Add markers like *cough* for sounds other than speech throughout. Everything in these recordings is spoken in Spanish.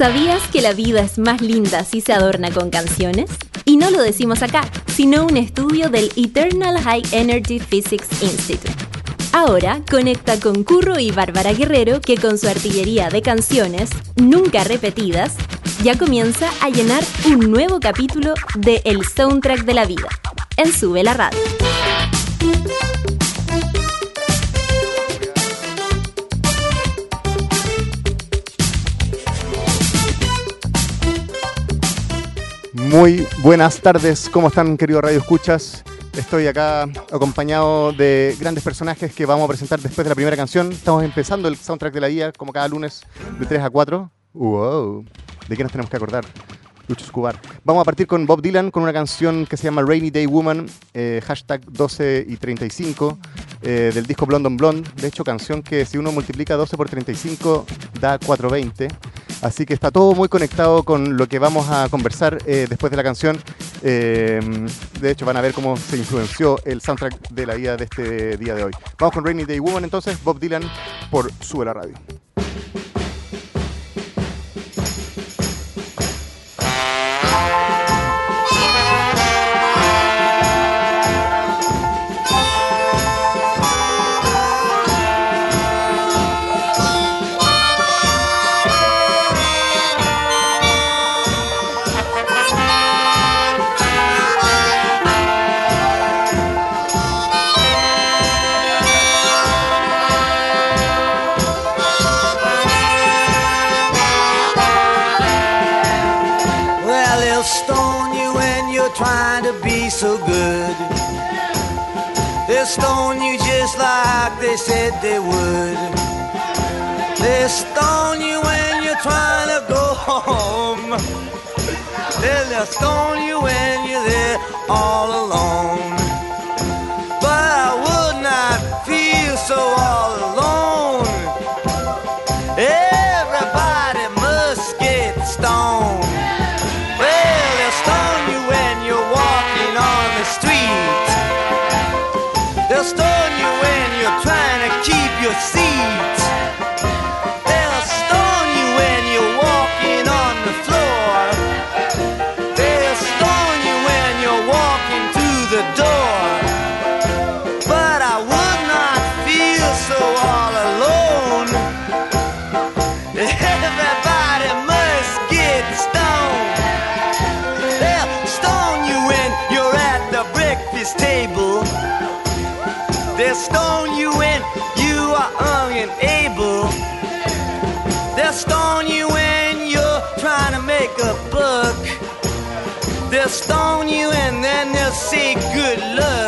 ¿Sabías que la vida es más linda si se adorna con canciones? Y no lo decimos acá, sino un estudio del Eternal High Energy Physics Institute. Ahora conecta con Curro y Bárbara Guerrero que con su artillería de canciones, nunca repetidas, ya comienza a llenar un nuevo capítulo de El Soundtrack de la Vida, en Sube la Radio. Muy buenas tardes, ¿cómo están queridos Radio Escuchas? Estoy acá acompañado de grandes personajes que vamos a presentar después de la primera canción. Estamos empezando el soundtrack de la guía, como cada lunes, de 3 a 4. Wow, ¿de qué nos tenemos que acordar? Lucho Escobar. Vamos a partir con Bob Dylan con una canción que se llama Rainy Day Woman, eh, hashtag 12 y 35, eh, del disco Blonde on Blonde. De hecho, canción que si uno multiplica 12 por 35 da 420. Así que está todo muy conectado con lo que vamos a conversar eh, después de la canción. Eh, de hecho, van a ver cómo se influenció el soundtrack de la vida de este día de hoy. Vamos con Rainy Day Woman entonces, Bob Dylan por Sube la Radio. Stone you just like they said they would. They'll stone you when you're trying to go home. They'll stone you when you're there all alone. But I would not feel so all stone you and then they'll say good luck.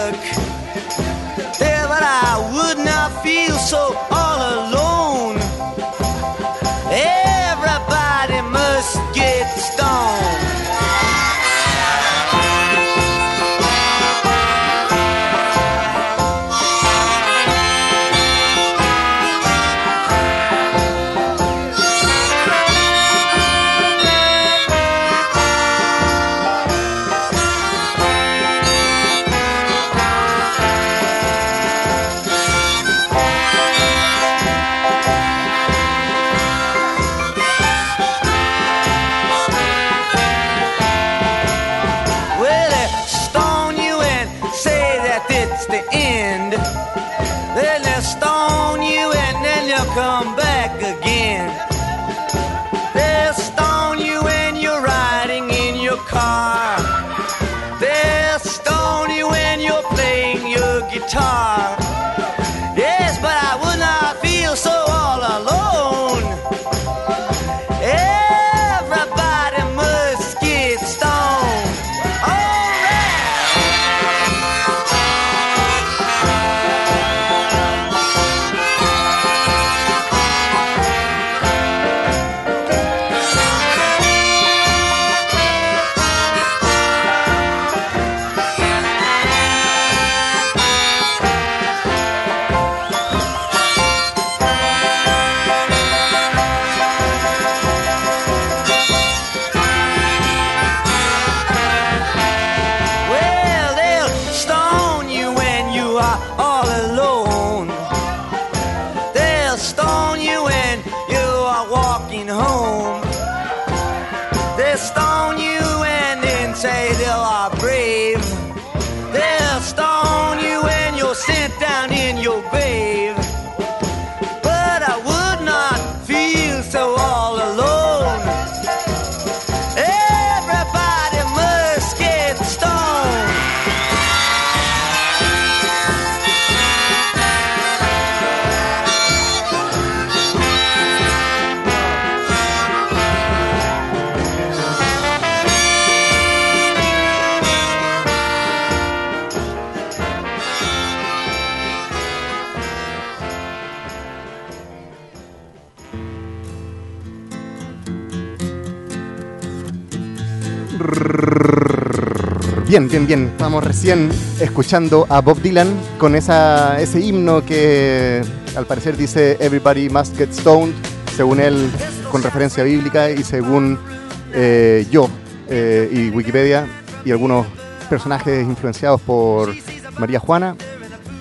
potato Bien, bien, bien. Estamos recién escuchando a Bob Dylan con esa, ese himno que al parecer dice Everybody must get stoned, según él, con referencia bíblica y según eh, yo eh, y Wikipedia y algunos personajes influenciados por María Juana.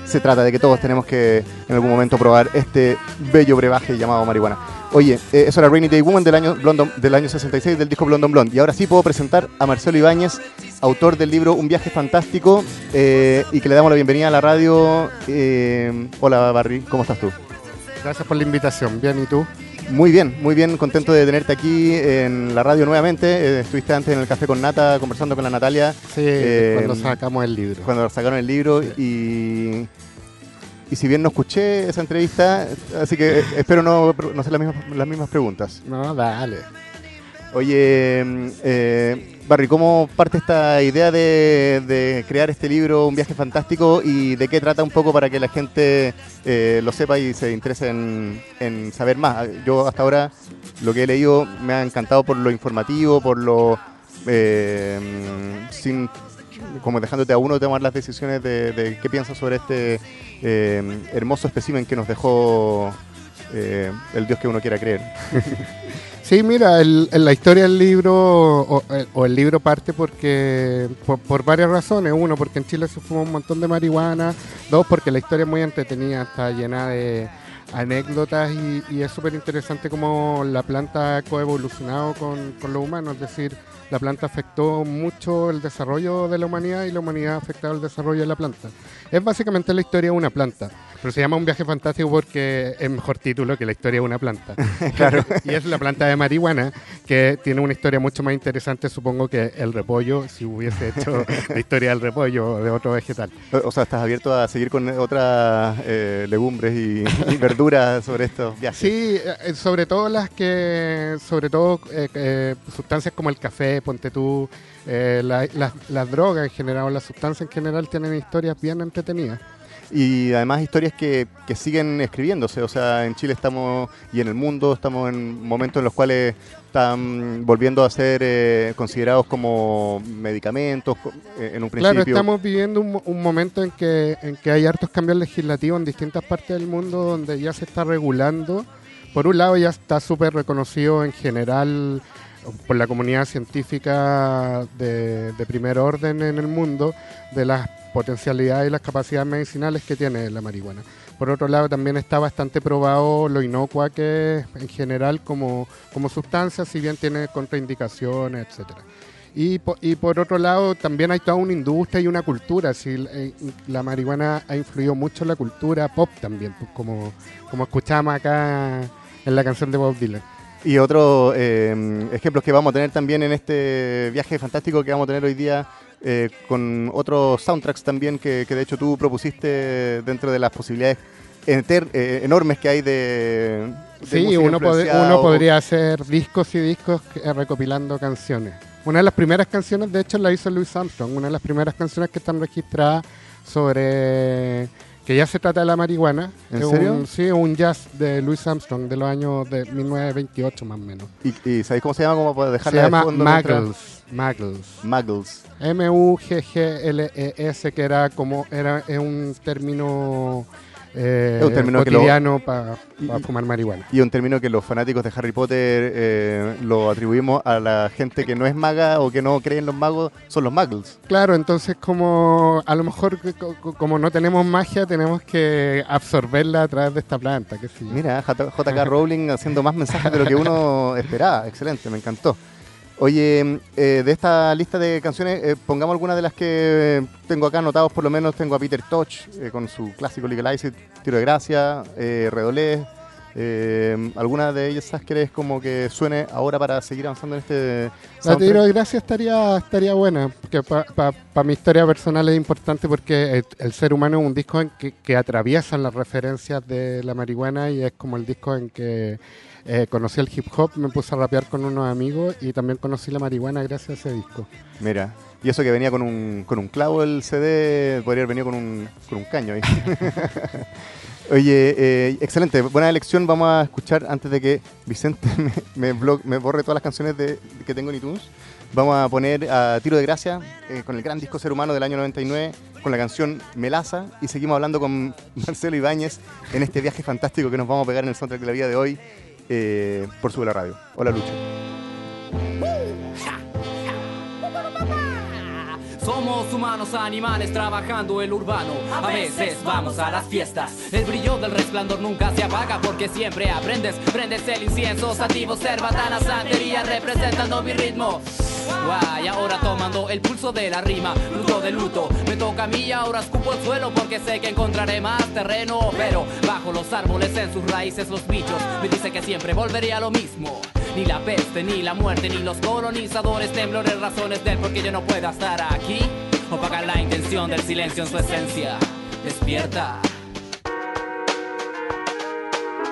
Se trata de que todos tenemos que en algún momento probar este bello brebaje llamado marihuana. Oye, eh, eso era Rainy Day Woman del año, del año 66 del disco Blonde on Blonde. Y ahora sí puedo presentar a Marcelo Ibáñez, autor del libro Un viaje fantástico, eh, y que le damos la bienvenida a la radio. Eh, hola Barry, ¿cómo estás tú? Gracias por la invitación. Bien, ¿y tú? Muy bien, muy bien, contento de tenerte aquí en la radio nuevamente. Eh, estuviste antes en el café con Nata conversando con la Natalia Sí, cuando sacamos el libro. cuando sacaron el libro y, y si bien no escuché esa entrevista, así que espero no, no hacer las mismas, las mismas preguntas. No, dale. Oye, mm, eh, Barry, ¿cómo parte esta idea de, crear este libro, Un viaje fantástico, y de qué trata un poco para que la gente eh, lo sepa y se interese en, saber más? Yo hasta ahora lo que he leído me ha encantado por lo informativo, por lo... eh, mm, sin como dejándote a uno tomar las decisiones de, de qué piensas sobre este eh, hermoso espécimen que nos dejó el Dios que uno quiera creer. *laughs* Sí, mira, la historia del libro, o, eh, el libro parte porque por, varias razones. Uno, porque en Chile se fuma un montón de marihuana. Dos, porque la historia es muy entretenida, está llena de anécdotas y, y es súper interesante cómo la planta ha coevolucionado con, con los humanos. Es decir, la planta afectó mucho el desarrollo de la humanidad y la humanidad ha afectado el desarrollo de la planta. Es básicamente la historia de una planta. Pero se llama Un viaje fantástico porque es mejor título que la historia de una planta. *laughs* claro. *laughs* y es la planta de marihuana que tiene una historia mucho más interesante, supongo, que el repollo, si hubiese hecho *laughs* la historia del repollo o de otro vegetal. O o sea, estás abierto a seguir con otras eh, legumbres y, y verduras sobre estos viajes. Sí, eh, sobre todo las que, sobre todo eh, eh, sustancias como el café, ponte tú, la- las- drogas en general, o las sustancias en general tienen historias bien entretenidas. Y además historias que, que siguen escribiéndose. O sea, en Chile estamos y en el mundo estamos en momentos en los cuales están volviendo a ser eh, considerados como medicamentos eh, en un principio. Claro, estamos viviendo un, un momento en que, en que hay hartos cambios legislativos en distintas partes del mundo donde ya se está regulando. Por un lado ya está súper reconocido en general por la comunidad científica de, de primer orden en el mundo de las potencialidades y las capacidades medicinales que tiene la marihuana. Por otro lado, también está bastante probado lo inocua que es en general como, como sustancia, si bien tiene contraindicaciones, etcétera. Y, po- y por otro lado, también hay toda una industria y una cultura. Si eh, la marihuana ha influido mucho en la cultura pop también, pues, como, como escuchamos acá en la canción de Bob Dylan. Y otros eh, ejemplos que vamos a tener también en este viaje fantástico que vamos a tener hoy día eh, con otros soundtracks también que, que de hecho tú propusiste dentro de las posibilidades enter- eh, enormes que hay de... de Sí, uno, pod- uno podría hacer discos y discos eh, recopilando canciones. Una de las primeras canciones, de hecho, la hizo Louis Armstrong. Una de las primeras canciones que están registradas sobre que ya se trata de la marihuana. ¿En serio? Un, sí, un jazz de Louis Armstrong de los años de 1928 más o menos. ¿Y, y sabéis cómo se llama? Como para Se dejarla de llama Muggles. Muggles. Muggles. M-U-G-G-L-E-S, E que era como era es un término, eh, Es un término que lo- cotidiano para fumar marihuana. Y un término que los fanáticos de Harry Potter eh, lo atribuimos a la gente que no es maga o que no cree en los magos, son los muggles. Claro, entonces como a lo mejor como no tenemos magia, tenemos que absorberla a través de esta planta. qué sé yo. Mira, JK *laughs* Rowling haciendo más mensajes de lo que uno esperaba. Excelente, me encantó. Oye, eh, de esta lista de canciones, eh, pongamos algunas de las que tengo acá anotados, por lo menos tengo a Peter Touch eh, con su clásico Legalize Tiro de Gracia, eh, Redolé. Eh, ¿Alguna de ellas querés como que suene ahora para seguir avanzando en este La tiro de gracia estaría, estaría buena, porque para mi historia personal es importante porque el, el ser humano es un disco en que, que atraviesan las referencias de la marihuana y es como el disco en que eh, conocí el hip hop, me puse a rapear con unos amigos y también conocí la marihuana gracias a ese disco. Mira, y eso que venía con un, con un clavo el CD, podría haber venido con un, con un caño ahí. *laughs* Oye, eh, excelente, buena elección. Vamos a escuchar antes de que Vicente *laughs* me, me, blo- me borre todas las canciones de, que tengo en iTunes. Vamos a poner a Tiro de Gracia eh, con el gran disco Ser Humano del año 99, con la canción Melaza. Y seguimos hablando con *laughs* Marcelo Ibáñez en este viaje fantástico que nos vamos a pegar en el soundtrack de la vida de hoy eh, por Sube la Radio. Hola, Lucho. Somos humanos animales trabajando el urbano. A veces vamos a las fiestas. El brillo del resplandor nunca se apaga porque siempre aprendes. Prendes el incienso, sativo, cerbatana, santería representando mi ritmo. Guay, ahora tomando el pulso de la rima, luto de luto. Me toca a mí y ahora escupo el suelo porque sé que encontraré más terreno. Pero bajo los árboles, en sus raíces, los bichos me dicen que siempre volvería a lo mismo. Ni la peste, ni la muerte, ni los colonizadores, temblores, razones del por qué yo no pueda estar aquí. Opaca la intención del silencio en su esencia. Despierta.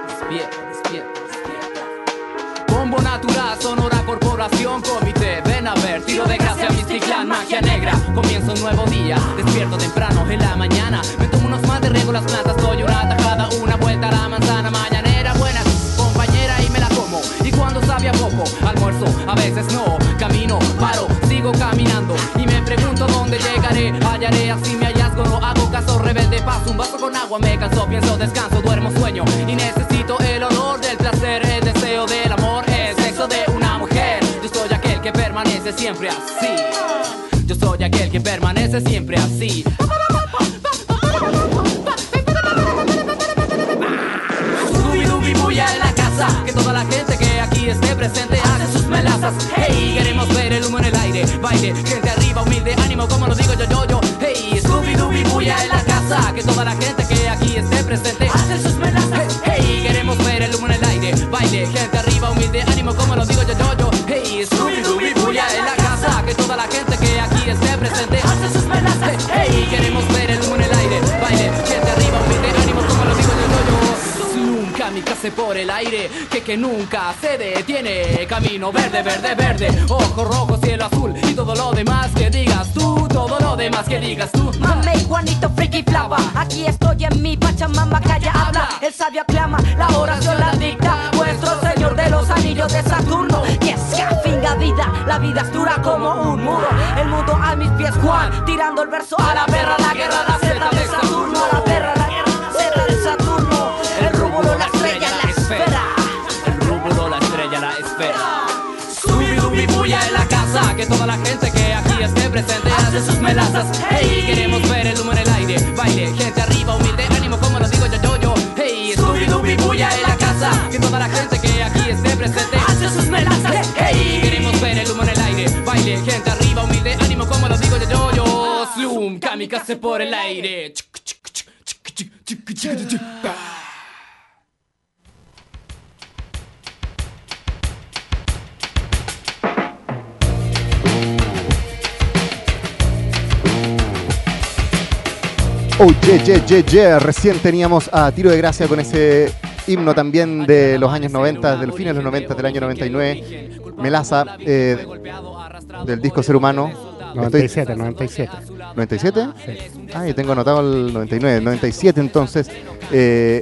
Despierta, despierta, despierta. Bombo natural, sonora corporación, comité. Ven a ver, tiro de gracia, Mysticlan, magia negra. Comienza un nuevo día, despierto temprano en la mañana. Me tomo unos mates, riego las plantas, doy una tajada, una vuelta a la manzana mañanera. Sabía poco, almuerzo, a veces no. Camino, paro, sigo caminando. Y me pregunto dónde llegaré. Hallaré así mi hallazgo, no hago caso rebelde. Paso un vaso con agua, me canso, pienso, descanso, duermo, sueño. Y necesito el olor del placer, el deseo del amor, el sexo de una mujer. Yo soy aquel que permanece siempre así. Yo soy aquel que permanece siempre así. Que toda la gente que aquí esté presente hace sus melazas. Hey, queremos ver el humo en el aire Baile, gente arriba, humilde, ánimo como lo digo yo, yo, yo. Hey, Scooby-Dooby bulla en la casa Que toda la gente que aquí esté presente hace sus melazas. Hey, queremos ver el humo en el aire Baile, gente arriba, humilde, ánimo como lo digo yo, yo, yo. Hey, Scooby-Dooby bulla en la casa Que toda la gente que aquí esté presente Kamikaze por el aire Que que nunca se detiene. Camino verde, verde, verde Ojo rojo, cielo azul Y todo lo demás que digas tú Todo lo demás que digas tú. Mamey, Juanito, friki, flava. Aquí estoy en mi Pachamama, calla, habla. El sabio aclama, la oración la dicta. Vuestro señor de los anillos de Saturno. Que es finga vida, la vida es dura como un muro. El mundo a mis pies, Juan Tirando el verso a la perra La guerra, la zeta de Saturno. A la perra, Que toda la gente que aquí esté presente hace sus melazas Hey, queremos ver el humo en el aire Baile, gente arriba, humilde, ánimo como lo digo yo, yo, yo Hey, Scooby-Dooby bulla en la casa Que toda la gente que aquí esté presente hace sus melazas Hey, queremos ver el humo en el aire Baile, gente arriba, humilde, ánimo como lo digo yo, yo, yo Slum, kamikaze por el aire Oh, yeah, yeah, yeah, yeah. Recién teníamos a Tiro de Gracia con ese himno también de los años 90, del fin de los 90, del año 99. Melaza, eh, del disco Ser Humano. Estoy- 97, 97. ¿97? Ah, yo tengo anotado el 99, 97 entonces, eh,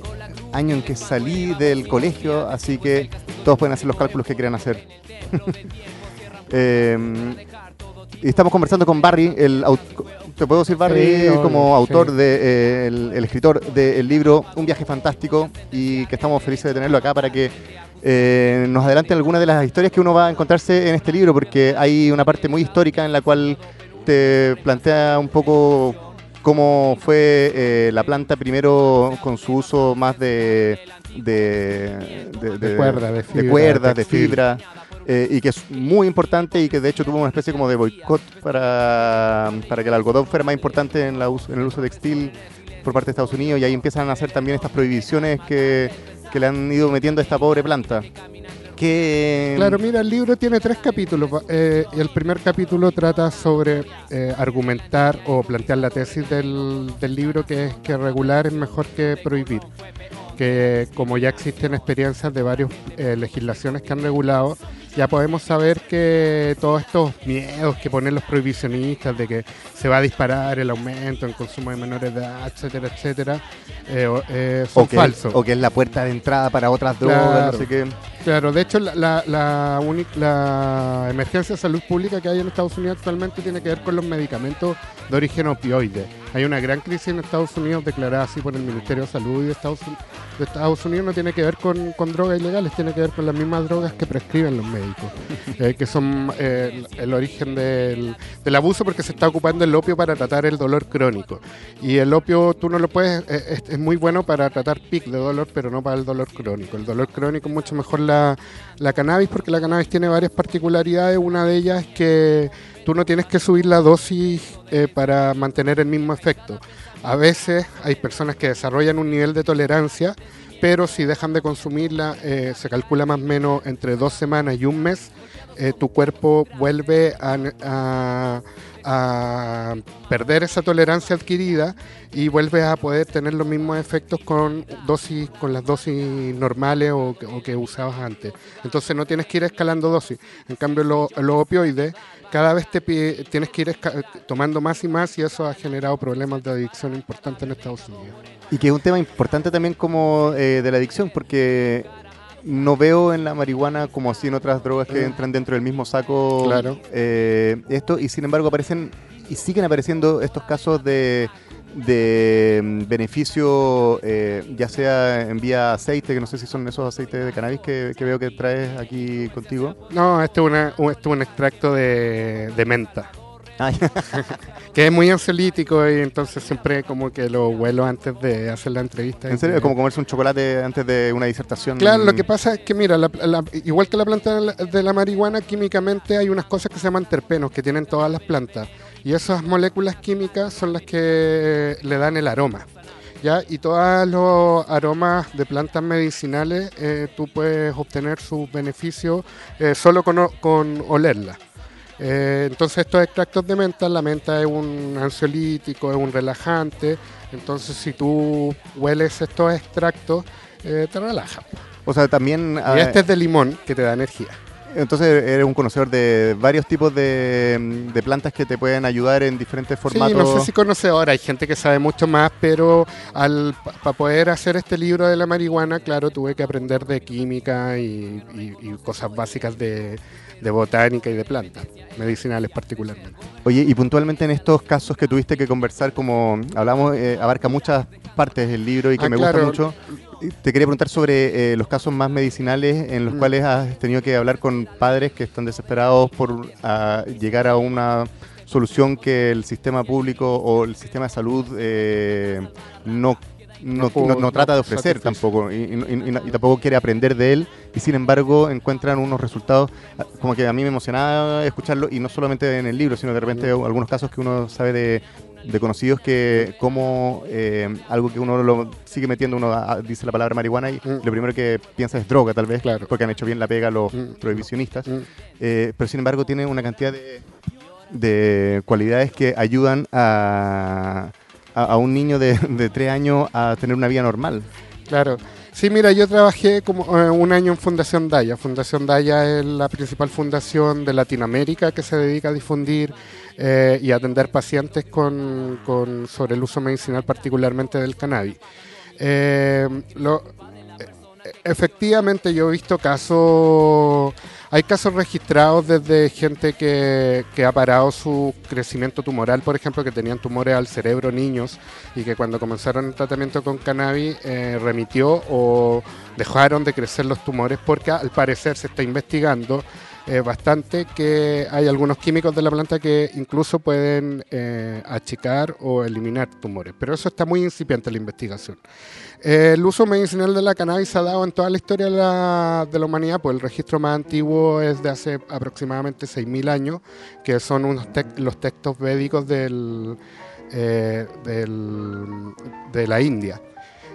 año en que salí del colegio, así que todos pueden hacer los cálculos que quieran hacer. *laughs* Eh, estamos conversando con Barry, el te puedo decir Barry Sí, como autor sí. de eh, el, el escritor del libro Un viaje fantástico y que estamos felices de tenerlo acá para que eh, nos adelante algunas de las historias que uno va a encontrarse en este libro porque hay una parte muy histórica en la cual te plantea un poco cómo fue eh, la planta primero con su uso más de de, De cuerda, de fibra, cuerdas, de fibra, eh, y que es muy importante y que de hecho tuvo una especie como de boicot para, para que el algodón fuera más importante en, la us- en el uso textil por parte de Estados Unidos y ahí empiezan a hacer también estas prohibiciones que, que le han ido metiendo a esta pobre planta. Claro, mira, el libro tiene tres capítulos. eh, el primer capítulo trata sobre eh, argumentar o plantear la tesis del, del libro que es que regular es mejor que prohibir. Que como ya existen experiencias de varias legislaciones que han regulado, ya podemos saber que todos estos miedos que ponen los prohibicionistas de que se va a disparar el aumento en consumo de menores de edad, etcétera, etcétera, eh, eh, son o que, falsos. o que es la puerta de entrada para otras drogas, Claro. no sé qué. Claro, de hecho la, la, la, uni- la emergencia de salud pública que hay en Estados Unidos actualmente tiene que ver con los medicamentos de origen opioide. Hay una gran crisis en Estados Unidos declarada así por el Ministerio de Salud y de Estados, de Estados Unidos no tiene que ver con, con drogas ilegales, tiene que ver con las mismas drogas que prescriben los médicos, *laughs* eh, que son eh, el, el origen del, del abuso porque se está ocupando el opio para tratar el dolor crónico. Y el opio tú no lo puedes, eh, es, es muy bueno para tratar pic de dolor, pero no para el dolor crónico. El dolor crónico es mucho mejor la, la cannabis porque la cannabis tiene varias particularidades. Una de ellas es que tú no tienes que subir la dosis eh, para mantener el mismo efecto. A veces hay personas que desarrollan un nivel de tolerancia, pero si dejan de consumirla, eh, se calcula más o menos entre dos semanas y un mes, eh, tu cuerpo vuelve a, a- a perder esa tolerancia adquirida y vuelves a poder tener los mismos efectos con dosis con las dosis normales o que, usabas antes. Entonces no tienes que ir escalando dosis. En cambio, lo- los opioides cada vez te tienes que ir tomando más y más y eso ha generado problemas de adicción importantes en Estados Unidos. Y que es un tema importante también como eh, de la adicción, porque no veo en la marihuana como así en otras drogas que Mm. entran dentro del mismo saco Claro. eh, esto, y sin embargo aparecen y siguen apareciendo estos casos de, de mm, beneficio, eh, ya sea en vía aceite, que no sé si son esos aceites de cannabis que, que veo que traes aquí contigo. No, este es, una- este es un extracto de, de menta. *laughs* Que es muy ansiolítico y entonces siempre como que lo huelo antes de hacer la entrevista. ¿En serio? Es como comerse un chocolate antes de una disertación. Claro, lo que pasa es que, mira, la- la- igual que la planta de la, de la marihuana, químicamente hay unas cosas que se llaman terpenos que tienen todas las plantas. Y esas moléculas químicas son las que le dan el aroma. ¿ya? Y todos los aromas de plantas medicinales, eh, tú puedes obtener sus beneficios eh, solo con, o- con olerlas. Eh, entonces estos extractos de menta, la menta es un ansiolítico, es un relajante, entonces si tú hueles estos extractos, eh, te relaja. O sea, también... Y ah, este es de limón, que te da energía. Entonces eres un conocedor de varios tipos de, de plantas que te pueden ayudar en diferentes formatos. Sí, no sé si conoce ahora, hay gente que sabe mucho más, pero al para poder hacer este libro de la marihuana, claro, tuve que aprender de química y, y- y cosas básicas de, de botánica y de plantas, medicinales particularmente. Oye, y puntualmente en estos casos que tuviste que conversar, como hablamos, eh, abarca muchas partes del libro y que Ah, me claro. gusta mucho. Te quería preguntar sobre eh, los casos más medicinales en los Mm. cuales has tenido que hablar con padres que están desesperados por ah, llegar a una solución que el sistema público o el sistema de salud eh, no, no, No trata de ofrecer tampoco y, y- y- y tampoco quiere aprender de él y sin embargo encuentran unos resultados ah, como que a mí me emocionaba escucharlo y no solamente en el libro sino de repente Mm. algunos casos que uno sabe de, de conocidos que como eh, algo que uno lo sigue metiendo uno ah, dice la palabra marihuana y Mm. lo primero que piensa es droga tal vez Claro. porque han hecho bien la pega los Mm. prohibicionistas Mm. eh, pero sin embargo tiene una cantidad de, de cualidades que ayudan a, a, a un niño de, de tres años a tener una vida normal. Claro. Sí, mira, yo trabajé como eh, un año en Fundación Daya. Fundación Daya es la principal fundación de Latinoamérica que se dedica a difundir eh, y atender pacientes con, con- sobre el uso medicinal, particularmente del cannabis. Eh, eh, efectivamente, yo he visto casos, hay casos registrados desde gente que, que ha parado su crecimiento tumoral, por ejemplo, que tenían tumores al cerebro niños y que cuando comenzaron el tratamiento con cannabis remitió o dejaron de crecer los tumores porque al parecer se está investigando eh, bastante que hay algunos químicos de la planta que incluso pueden eh, achicar o eliminar tumores. Pero eso está muy incipiente en la investigación. Eh, el uso medicinal de la cannabis ha dado en toda la historia de la, humanidad, pues el registro más antiguo es de hace aproximadamente 6.000 años, que son unos los textos védicos del, eh, de la India.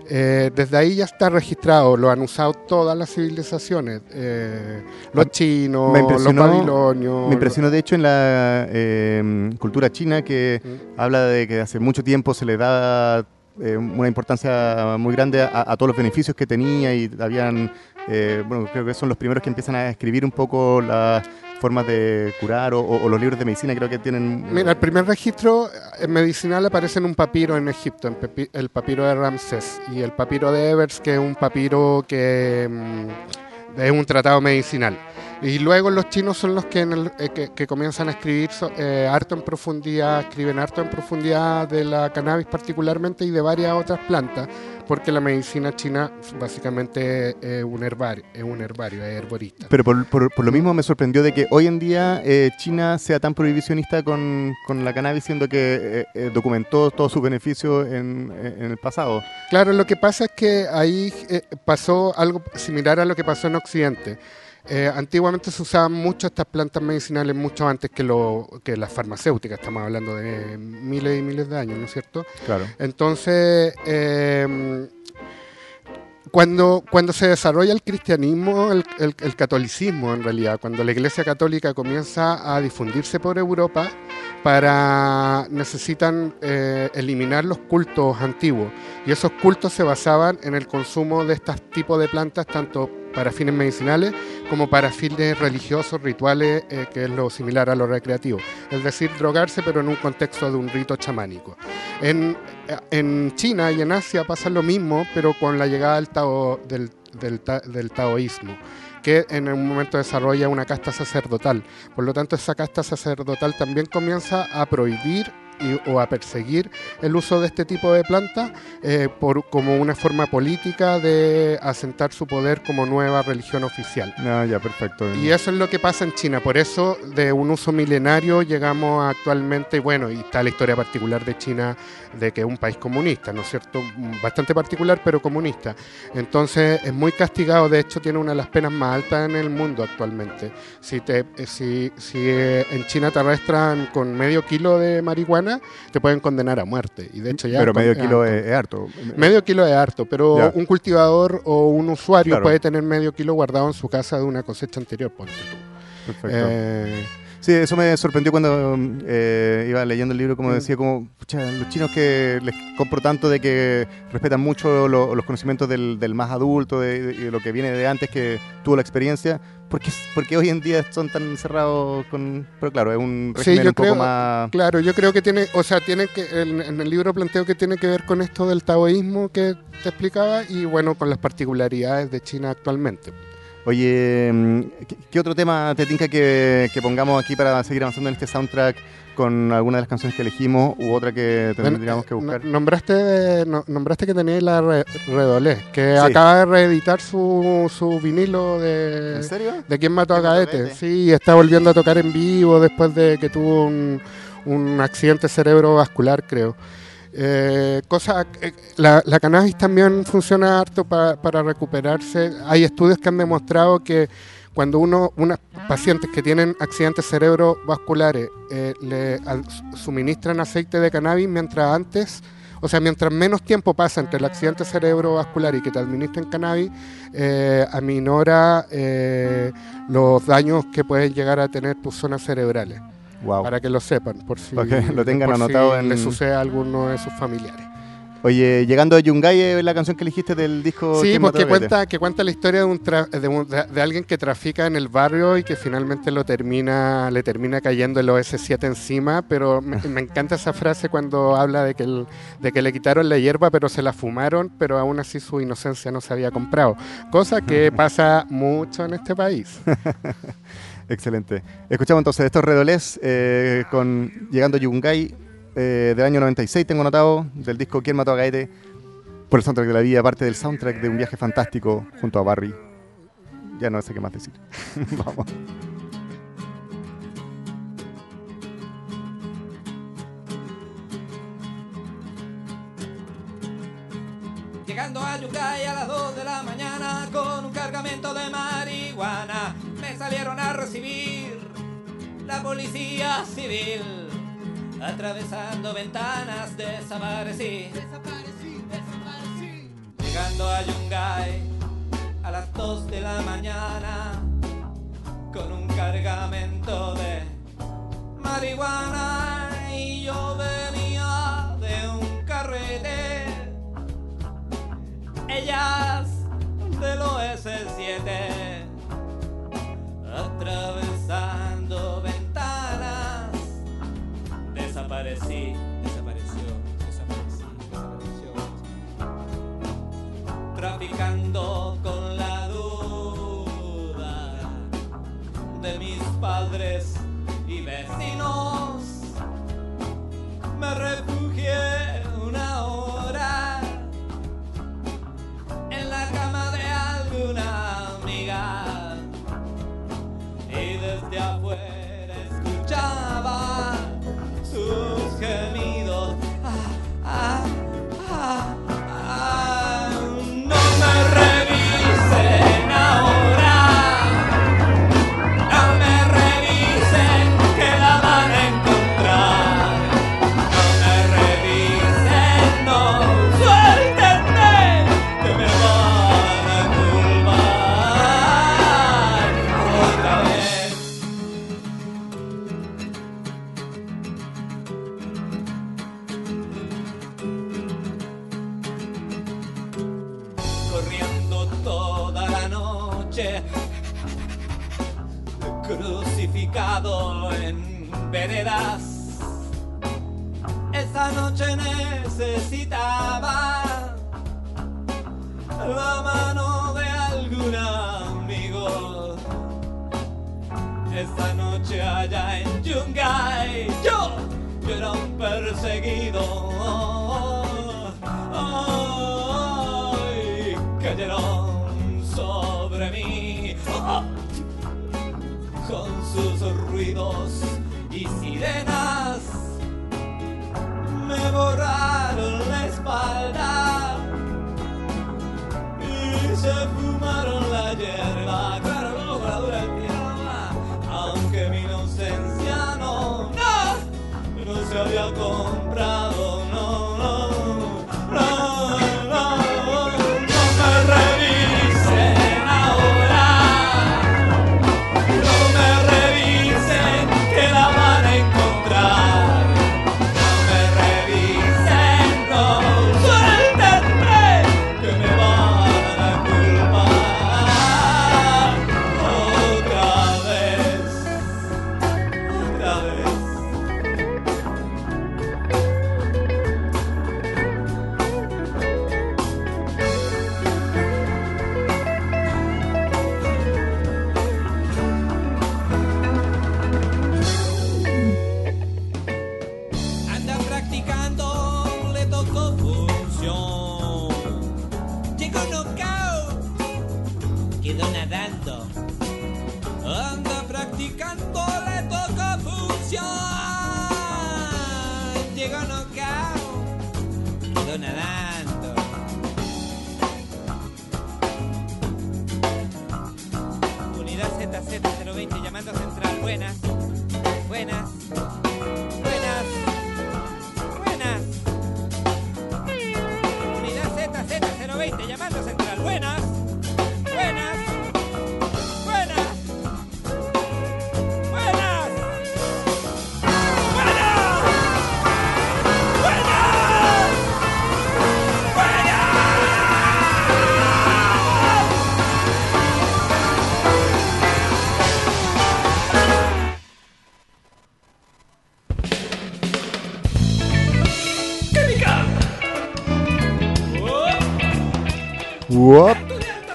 Eh, desde ahí ya está registrado, lo han usado todas las civilizaciones, eh, los chinos, los babilonios. Me impresionó de hecho en la eh, cultura china que Mm. habla de que hace mucho tiempo se le da eh, una importancia muy grande a, a todos los beneficios que tenía y habían, eh, bueno, creo que son los primeros que empiezan a escribir un poco las formas de curar o, los libros de medicina creo que tienen... Mira, el primer registro eh, medicinal aparece en un papiro en Egipto, el papiro de Ramsés, y el papiro de Evers, que es un papiro que mm, es un tratado medicinal. Y luego los chinos son los que, en el- eh, que, comienzan a escribir eh, harto en profundidad, escriben harto en profundidad de la cannabis particularmente y de varias otras plantas, porque la medicina china básicamente es un herbario, es un herbario, es herborista. Pero por, por- por lo mismo me sorprendió de que hoy en día eh, China sea tan prohibicionista con, con la cannabis, siendo que eh, eh, documentó todos sus beneficios en, en el pasado. Claro, lo que pasa es que ahí eh, pasó algo similar a lo que pasó en Occidente. Eh, antiguamente se usaban mucho estas plantas medicinales mucho antes que, lo, que las farmacéuticas, estamos hablando de miles y miles de años, ¿no es cierto? Claro. Entonces, eh, cuando, cuando se desarrolla el cristianismo, el, el- el catolicismo en realidad, cuando la Iglesia Católica comienza a difundirse por Europa, para necesitan eh, eliminar los cultos antiguos. Y esos cultos se basaban en el consumo de estos tipos de plantas, tanto para fines medicinales como para fines religiosos, rituales, eh, que es lo similar a lo recreativo. Es decir, drogarse, pero en un contexto de un rito chamánico. En, en China y en Asia pasa lo mismo, pero con la llegada del, tao- del, del taoísmo que en un momento desarrolla una casta sacerdotal. Por lo tanto, esa casta sacerdotal también comienza a prohibir y- o a perseguir el uso de este tipo de plantas eh, por, como una forma política de asentar su poder como nueva religión oficial. Ah, ya, perfecto. Y eso es lo que pasa en China. Por eso, de un uso milenario, llegamos actualmente, bueno, y está la historia particular de China, de que es un país comunista, ¿no es cierto? Bastante particular, pero comunista. Entonces, es muy castigado. De hecho, tiene una de las penas más altas en el mundo actualmente. Si, te, eh, si, si eh, en China te arrestan con medio kilo de marihuana, te pueden condenar a muerte. Y de hecho, ya. Pero medio kilo es, es harto. Medio kilo es harto, pero Ya. un cultivador o un usuario Claro. puede tener medio kilo guardado en su casa de una cosecha anterior, ponte tú. Perfecto. Eh, Sí, eso me sorprendió cuando eh, iba leyendo el libro, como Mm. decía, como, pucha, los chinos que les compro tanto de que respetan mucho lo- los conocimientos del, del más adulto de, de- y de lo que viene de antes, que tuvo la experiencia, ¿por qué, por qué hoy en día son tan cerrados con...? Pero claro, es un Sí, régimen yo un poco creo- más... claro, yo creo que tiene, o sea, tiene que, en, en el libro planteo que tiene que ver con esto del taoísmo que te explicaba y bueno, con las particularidades de China actualmente. Oye, mm, ¿qué, qué otro tema te tinca que, que pongamos aquí para seguir avanzando en este soundtrack con alguna de las canciones que elegimos u otra que tendríamos que eh, buscar? no- nombraste, no- nombraste que teníais la Re- Redolé, que Sí. acaba de reeditar su, su vinilo de... ¿En serio? ¿De quién mató a. Gaete? Sí, está volviendo a tocar en vivo después de que tuvo un, un accidente cerebrovascular, creo. Eh, cosa, eh, la, cannabis también funciona harto pa- para recuperarse. Hay estudios que han demostrado que cuando uno, pacientes que tienen accidentes cerebrovasculares eh, le suministran aceite de cannabis mientras antes, o sea, mientras menos tiempo pasa entre el accidente cerebrovascular y que te administren cannabis, aminora los daños que pueden llegar a tener tus zonas cerebrales. Wow. Para que lo sepan, por si, que lo tengan por si anotado en- le sucede a alguno de sus familiares. Oye, llegando a Yungay, ¿es la canción que elegiste del disco Sí, ¿Quién mató porque Gaete? cuenta, que cuenta la historia de, un tra- de, un- de alguien que trafica en el barrio y que finalmente lo termina, le termina cayendo el OS7 encima, pero me, me encanta esa frase cuando habla de que, el- de que le quitaron la hierba pero se la fumaron, pero aún así su inocencia no se había comprado, cosa que *laughs* pasa mucho en este país. *laughs* Excelente. Escuchamos entonces estos redolés eh, con Llegando Yungay eh, del año 96, tengo notado, del disco ¿Quién mató a Gaete? Por el soundtrack de la vida, parte del soundtrack de un viaje fantástico junto a Barry. Ya no sé qué más decir. *laughs* Vamos. Llegando a Yungay a las 2 de la mañana con un cargamento de marihuana. Me salieron a recibir la policía civil. Atravesando ventanas desaparecí. Llegando a Yungay a las 2 de la mañana con un cargamento de marihuana y yo venía de un carrete. Ellas del OS7 atravesando ventanas desaparecí, desapareció, desaparecí, desapareció. Traficando con la duda de mis padres y vecinos. Me se había comprado,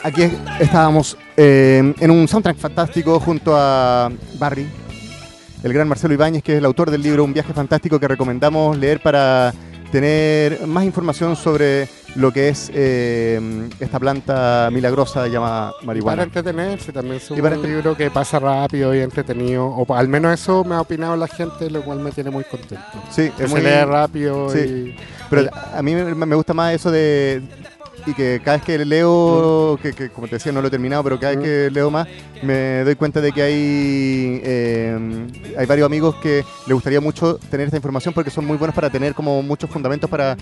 Aquí estábamos eh, en un soundtrack fantástico junto a Barry, el gran Marcelo Ibáñez, que es el autor del libro Un viaje fantástico que recomendamos leer para tener más información sobre lo que es eh, esta planta milagrosa llamada Para marihuana. entretenerse también es un para libro que pasa rápido y entretenido. O al menos eso me ha opinado la gente, lo cual me tiene muy contento. Sí, Que es se muy lee rápido sí. y Pero a mí me gusta más eso de y que cada vez que leo, que, como te decía no lo he terminado, pero cada vez que leo más me doy cuenta de que hay, eh, hay varios amigos que les gustaría mucho tener esta información porque son muy buenos para tener como muchos fundamentos para,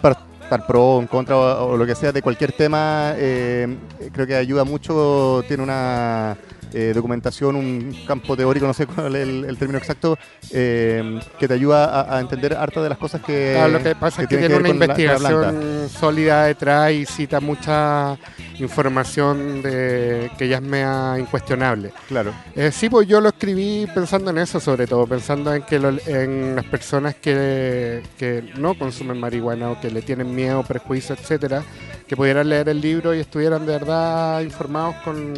para estar pro en contra o, o lo que sea de cualquier tema. eh, creo que ayuda mucho, tiene una eh, documentación, un campo teórico, no sé cuál es el, el término exacto, eh, que te ayuda a, a entender harta de las cosas que... Claro, lo que pasa es que tiene una la- investigación sólida detrás y cita mucha información de, que ya es mea incuestionable. Claro. Eh, sí, pues yo lo escribí pensando en eso, sobre todo, pensando en que lo- en las personas que, que no consumen marihuana o que le tienen miedo, prejuicio, etcétera, que pudieran leer el libro y estuvieran de verdad informados con,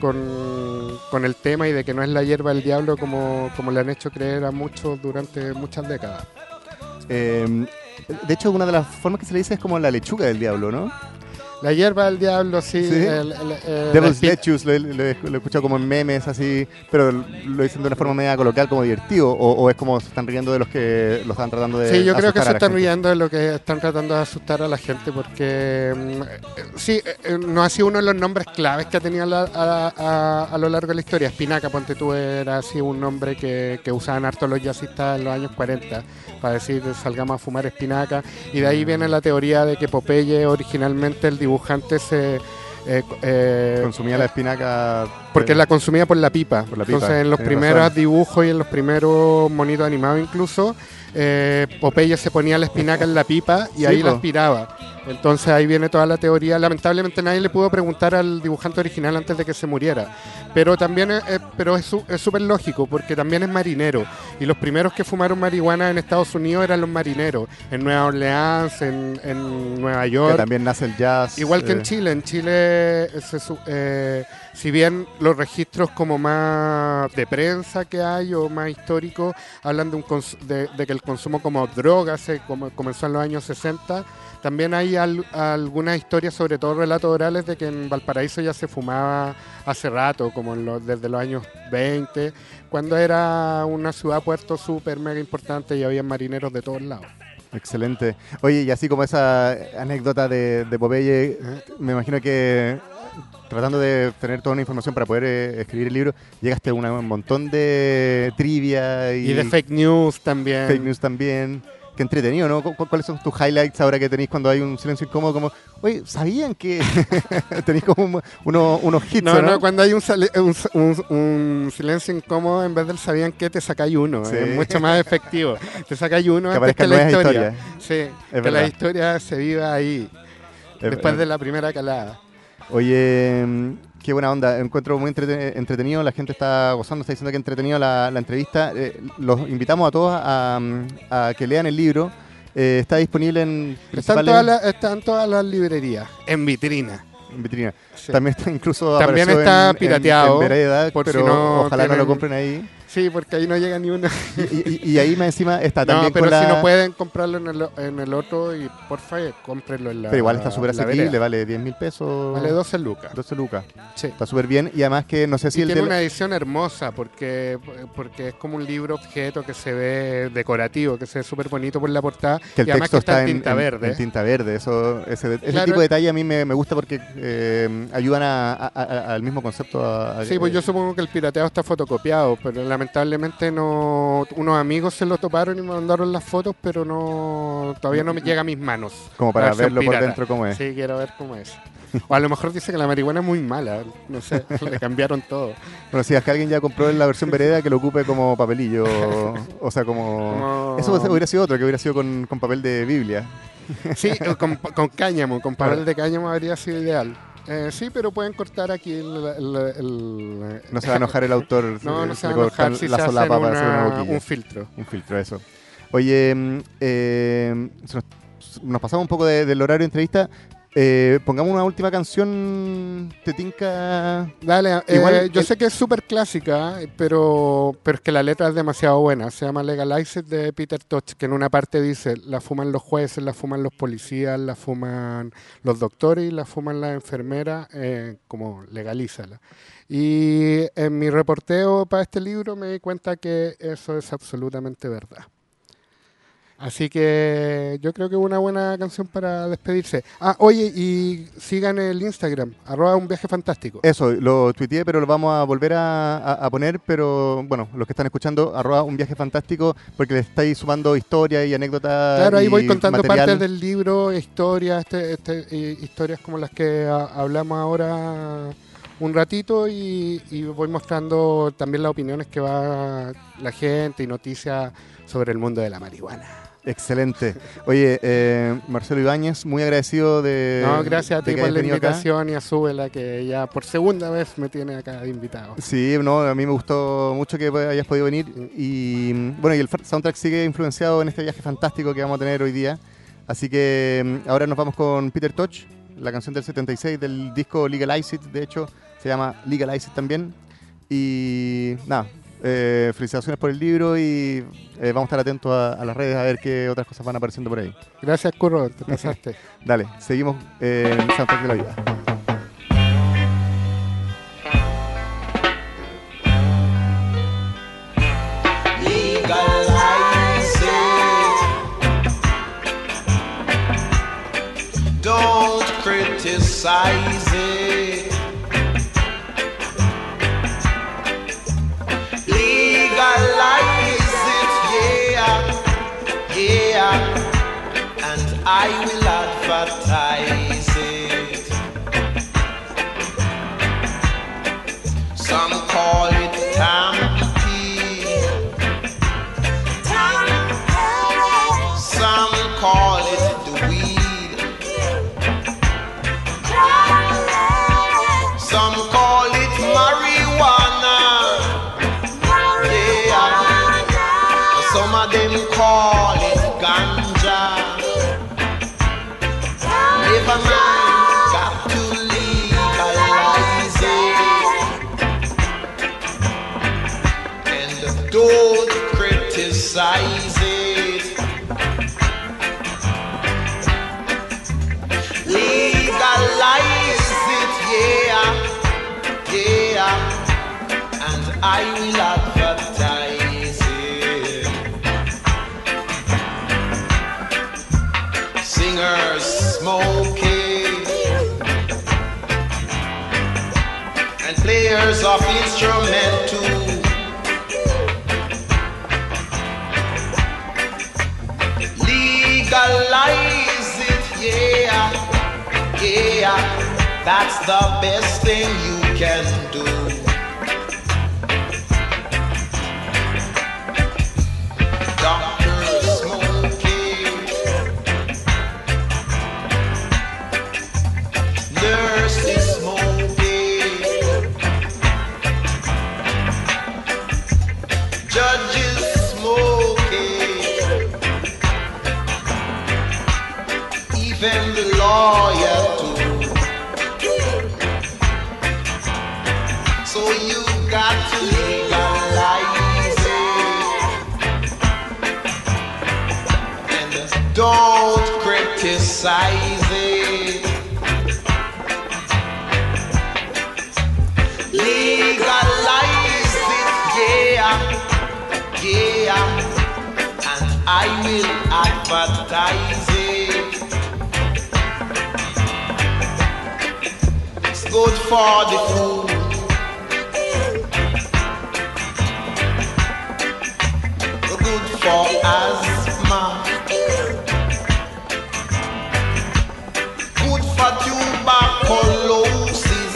con, con el tema y de que no es la hierba del diablo como, como le han hecho creer a muchos durante muchas décadas. Eh, de hecho, una de las formas que se le dice es como la lechuga del diablo, ¿no? La hierba del diablo, sí. Sí. el- el- el- Devil's Lettuce, lo, he- lo lo como en memes así, pero lo dicen de una forma media coloquial, como divertido, o, o es como se están riendo de los que lo están tratando de Sí, yo creo que se están riendo de lo que están tratando de asustar a la gente porque mm, sí, eh, eh, no ha sido uno de los nombres claves que ha tenido la- a, a- a lo largo de la historia. Espinaca, ponte tú, era así un nombre que, que usaban harto los jazzistas en los años 40 para decir salgamos a fumar espinaca. Y de ahí viene la teoría de que Popeye originalmente el dibujante se... eh, eh, Consumía la espinaca. Porque eh, la consumía por la pipa. Por la pipa, Entonces, en los primeros razón. dibujos y en los primeros monitos animados incluso, eh, Popeye se ponía la espinaca en la pipa y Sí, ahí la aspiraba. Entonces ahí viene toda la teoría. Lamentablemente nadie le pudo preguntar al dibujante original antes de que se muriera. Pero también es, pero es súper lógico porque también es marinero. Y los primeros que fumaron marihuana en Estados Unidos eran los marineros. En Nueva Orleans, en, en Nueva que York. también nace el jazz. Igual que en eh, Chile, en Chile, se su- eh, si bien los registros como más de prensa que hay o más históricos hablan de, un cons- de, de que el consumo como droga se comenzó en los años 60, también hay al- algunas historias, sobre todo relatos orales, de que en Valparaíso ya se fumaba hace rato, como en desde los años 20, cuando era una ciudad puerto súper mega importante y había marineros de todos lados. Excelente. Oye, y así como esa anécdota de, de Popeye, me imagino que tratando de tener toda una información para poder eh, escribir el libro, llegaste a una- un montón de trivia y, Y de fake news también. fake news también. Qué entretenido, ¿no? ¿Cu- cu- ¿Cuáles son tus highlights ahora que tenéis cuando hay un silencio incómodo? Como, oye, ¿sabían que *laughs* tenéis como un- uno- unos hits, No, ¿no? no, cuando hay un, un, un- silencio incómodo, en vez del sabían que te sacáis uno. Sí. Es mucho más efectivo. Te sacáis uno Que antes que la historia. historias. Sí, que verdad. la historia se viva ahí, Eh, después eh, de la primera calada. Oye, mm, qué buena onda. Encuentro muy entrete- entretenido. La gente está gozando, está diciendo que entretenido la, la entrevista. Eh, los invitamos a todos a, mm, a que lean el libro. Eh, está disponible en Están todas, las, están todas las librerías en vitrina. en vitrina. Sí. También está incluso También está en- pirateado, En, Vereda, por si pero no ojalá no lo compren ahí. Sí, porque ahí no llega ni uno. Y, y- y ahí más encima está No, también pero con si la- no pueden comprarlo en el, en el otro, y porfa, eh, cómprenlo en la Pero igual está súper la asequible, vale 10 mil pesos. Vale 12 lucas. 12 lucas. Sí. Está súper bien. Y además que no sé si y el tiene una edición hermosa porque, porque es como un libro objeto que se ve decorativo, que se ve súper bonito por la portada que el y además texto que está, está en tinta verde. en tinta verde. Eso, ese, ese Claro. tipo de detalle a mí me, me gusta porque eh, ayudan a- a- a- al mismo concepto. Sí, pues yo supongo que el pirateado está fotocopiado, pero lamentablemente no unos amigos se lo toparon y me mandaron las fotos, pero no todavía no me llega a mis manos. Como para verlo por dentro cómo es. Sí, quiero ver cómo es. O a lo mejor dice que la marihuana es muy mala, no sé, *laughs* le cambiaron todo. Bueno, si es que alguien ya compró la versión vereda, que lo ocupe como papelillo. o sea, como... Eso hubiera sido otro, que hubiera sido con, con papel de Biblia. Sí, con, con cáñamo, con papel de cáñamo habría sido ideal. Eh, sí, pero pueden cortar aquí el... el- el- No se va a enojar el autor. *laughs* No, no se va a cortar enojar si la se solapa para hacer una un filtro. Un filtro, eso. Oye, mm, eh, nos, nos pasamos un poco de- del horario de entrevista. Eh, pongamos una última canción, te tinca. Dale, eh, yo el- sé que es súper clásica, pero, pero es que la letra es demasiado buena. Se llama Legalize de Peter Tosh, que en una parte dice, la fuman los jueces, la fuman los policías, la fuman los doctores y la fuman las enfermeras, eh, como legalízala. Y en mi reporteo para este libro me di cuenta que eso es absolutamente verdad. Así que yo creo que es una buena canción para despedirse. Ah, oye, y sigan el Instagram, arroba un viaje fantástico. Eso, lo tuiteé, pero lo vamos a volver a, a- a poner, pero bueno, los que están escuchando, arroba un viaje fantástico, porque le estáis sumando historias y anécdotas. Claro, ahí y voy contando material. partes del libro, historias, este, este, historias como las que hablamos ahora un ratito y, y voy mostrando también las opiniones que va la gente y noticias sobre el mundo de la marihuana. Excelente. Oye, eh, Marcelo Ibáñez, muy agradecido de. No, gracias a ti por la venido acá. invitación y a Súbela que ya por segunda vez me tiene acá de invitado. Sí, no, a mí me gustó mucho que hayas podido venir y bueno, y el soundtrack sigue influenciado en este viaje fantástico que vamos a tener hoy día. Así que mm, ahora nos vamos con Peter Touch, la canción del 76 del disco Legalize It, de hecho, se llama Legalize It también. Y nada, eh, felicitaciones por el libro y eh, vamos a estar atentos a, a las redes a ver qué otras cosas van apareciendo por ahí. Gracias, Curro, te pasaste. *laughs* Dale, seguimos eh, en soundtrack de la vida. Don't criticize it. I will I will advertise it. Singers smoking and players of instrument too. Legalize it, yeah, yeah. That's the best thing you can do. For asthma. Good for tuberculosis.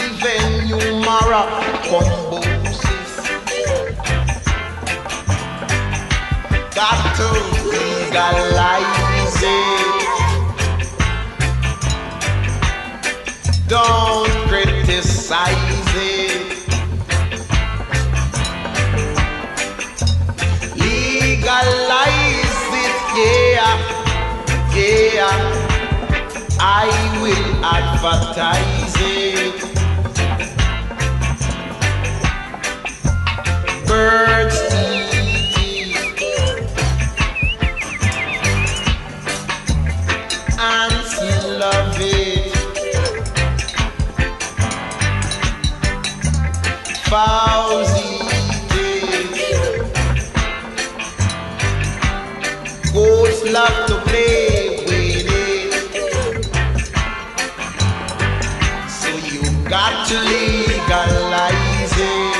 Even numera combosis. Got to legalize it. Don't criticize there, I will advertise it. Birds eat ants love it. Fowls eat it. Goats love to play. to legalize it.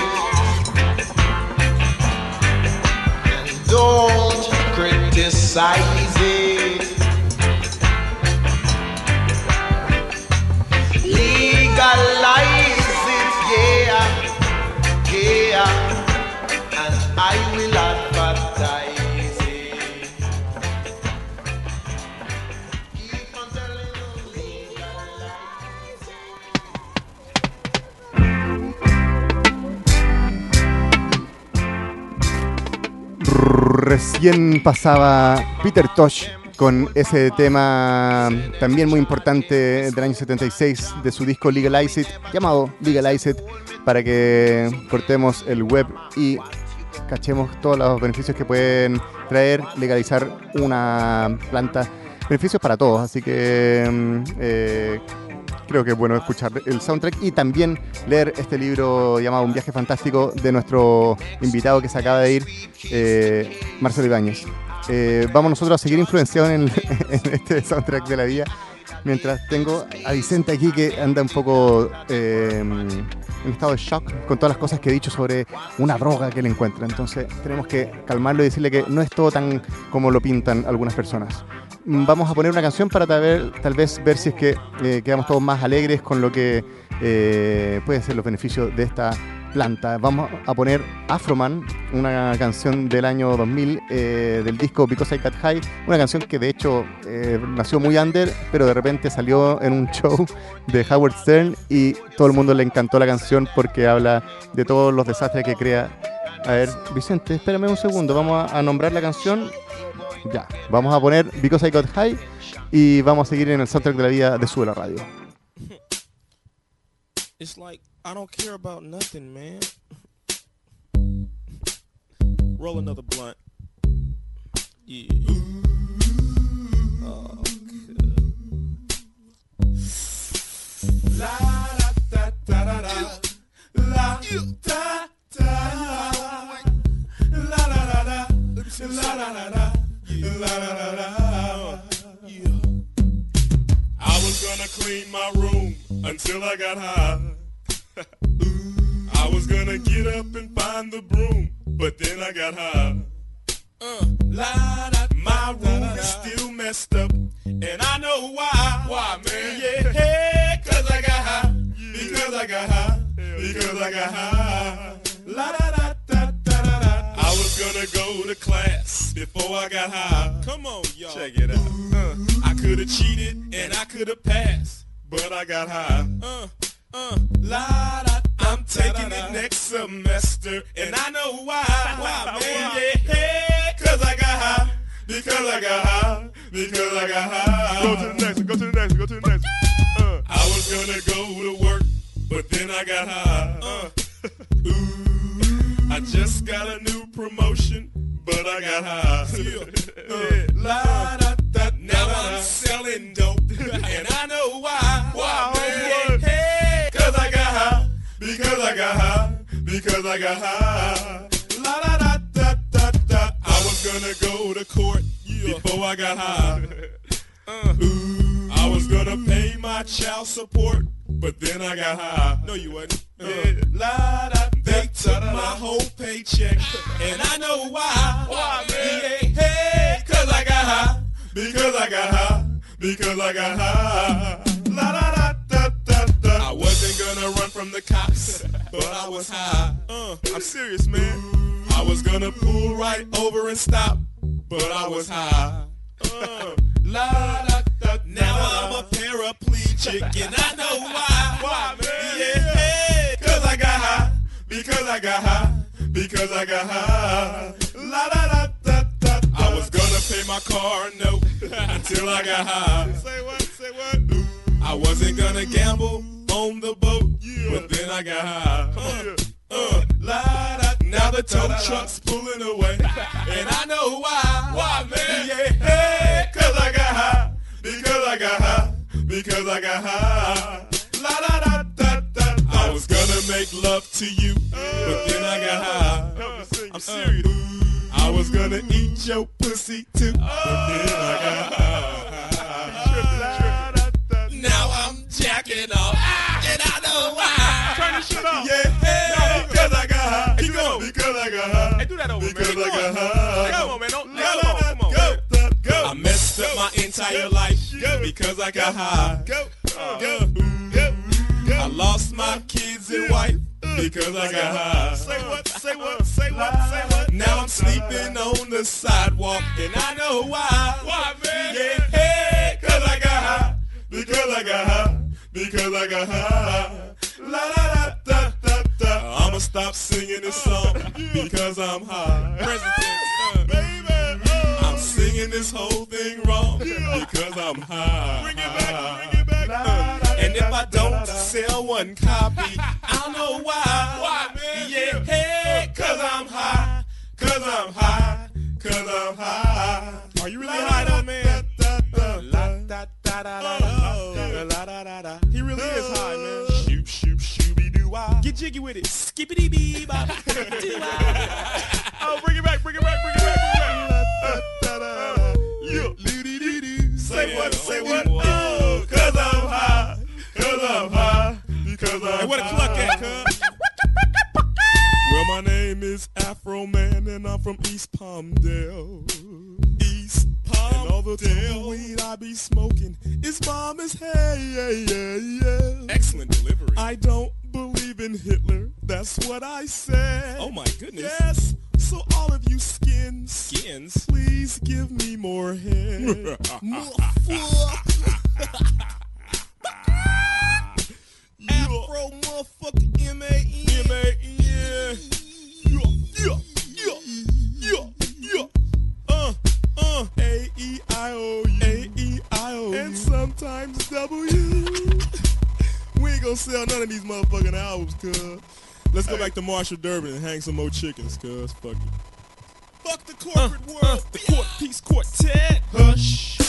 And don't criticize. Recién pasaba Peter Tosh con ese tema también muy importante del año 76 de su disco Legalize It, llamado Legalize It, para que cortemos el web y cachemos todos los beneficios que pueden traer legalizar una planta. Beneficios para todos, así que mm, eh, creo que es bueno escuchar el soundtrack y también leer este libro llamado Un viaje fantástico de nuestro invitado que se acaba de ir, eh, Marcelo Ibáñez. Eh, vamos nosotros a seguir influenciados *laughs* en, este soundtrack de la vida. Mientras tengo a Vicente aquí que anda un poco eh, en estado de shock con todas las cosas que he dicho sobre una droga que él encuentra. Entonces tenemos que calmarlo y decirle que no es todo tan como lo pintan algunas personas. Vamos a poner una canción para tal vez, tal vez ver si es que eh, quedamos todos más alegres con lo que eh, pueden ser los beneficios de esta planta. Vamos a poner Afroman, una canción del año 2000 eh, del disco Because I Got High, una canción que de hecho eh, nació muy under, pero de repente salió en un show de Howard Stern y todo el mundo le encantó la canción porque habla de todos los desastres que crea. A ver, Vicente, espérame un segundo, vamos a nombrar la canción. Ya, vamos a poner Because I Got High y vamos a seguir en el soundtrack de la vida de Sube la Radio. *laughs* It's like I don't care about nothing, man. Roll another blunt. Yeah. Oh, I was gonna clean my room until I got high. I was gonna get up and find the broom, but then I got high. Uh, la, my room is still messed up, and I know why. Why, man? Yeah, hey, cause I got high. Because I got high. Because I got high. La da da. I was gonna go to class before I got high. come on, y'all. Check it out. Uh, I could have cheated and I could have passed, but I got high. Uh, uh, La, da, I'm taking it next semester, and I know why. Why, man? Yeah, cause I got high. Because I got high. Because I got high. Go to the next one. Go to the next one. Go to the next one. Uh, I was gonna go to work, but then I got high. uh, Ooh, I just got a new promotion, but I got high. Uh, la, da, da, now I'm selling dope, *laughs* and I know why. Why, man? Hey, cause I got high. Because I got high. Because I got high. La da da da da da. I was gonna go to court before I got high. *laughs* Ooh, I was gonna pay my child support, but then I got high. no, you wasn't. Yeah. La, da, they took my whole paycheck, and I know why. Why, man? Yeah, hey, cause I got high. Because I got high. Because I got high. La da da da da da. I wasn't gonna run from the cops, but I was high. Uh, I'm serious, man. I was gonna pull right over and stop, but I was high. Uh, la da da. Now I'm a paraplegic, and I know why. Why, man? Yeah, Because I got high. Because I got high. La da da da da. I was gonna pay my car note *laughs* until I got high. Say what? Say what? I wasn't gonna gamble on the boat, but then I got high. Uh, uh, la, da, now the tow truck's pulling away, *laughs* and I know why. Why, man? Yeah, hey, cause I got high. Because I got high. Because I got high. Make love to you, but then I got high. I'm serious. I was gonna eat your pussy too, but then I got high. Now I'm jacking off, and I know why. Turn this shit off. Yeah, hey, because I got high. Keep going. Because I got high. Hey, do that over, Because man. I got high. Come on, man. Don't, La, come la, come on. go, go. I messed up my entire life because I got high. Go. Go, uh. go, go. I lost my kids and wife because I got high. Say what? Say what? Say what? Say what? Now I'm sleeping on the sidewalk and I know why. Why, man? Yeah, hey, cause I got high. Because I got high. Because I got high. La da da da da da. I'ma stop singing this song *laughs* because I'm high. Present tense. Uh, Baby, singing this whole thing wrong because I'm high. Bring it back, bring it back. Uh, and if I don't sell one copy, I don't know why. Why, man? Yeah, hey, cause I'm high, cause I'm high, cause I'm high. Are you really high though, man? He really is high, man. Shoop, shoop, shooby doo wah. Get jiggy with it. Skippity bee bop. Oh, bring it back, bring it back, bring it back, bring it back. Yeah. Say what, say what? Because I'm Hey, where the cluck at, cuz? Well, my name is Afro Man, and I'm from East Palmdale. East Palmdale. And all the damn weed I be smoking is bomb as hey, yeah, yeah, yeah. Excellent delivery. I don't believe in Hitler. That's what I said. Oh my goodness. Yes. So all of you skins, skins, please give me more head. *laughs* *laughs* Afro motherfucker M A N. M A N. Yeah, yeah, yeah, yeah, yeah. Uh, uh. A E I O U. A E I O U. And sometimes W. we ain't gonna sell none of these motherfucking albums, cuz. Let's go back to Marshall Durbin and hang some more chickens, cuz. Fuck it. Fuck the corporate world. the court peace quartet. Hush.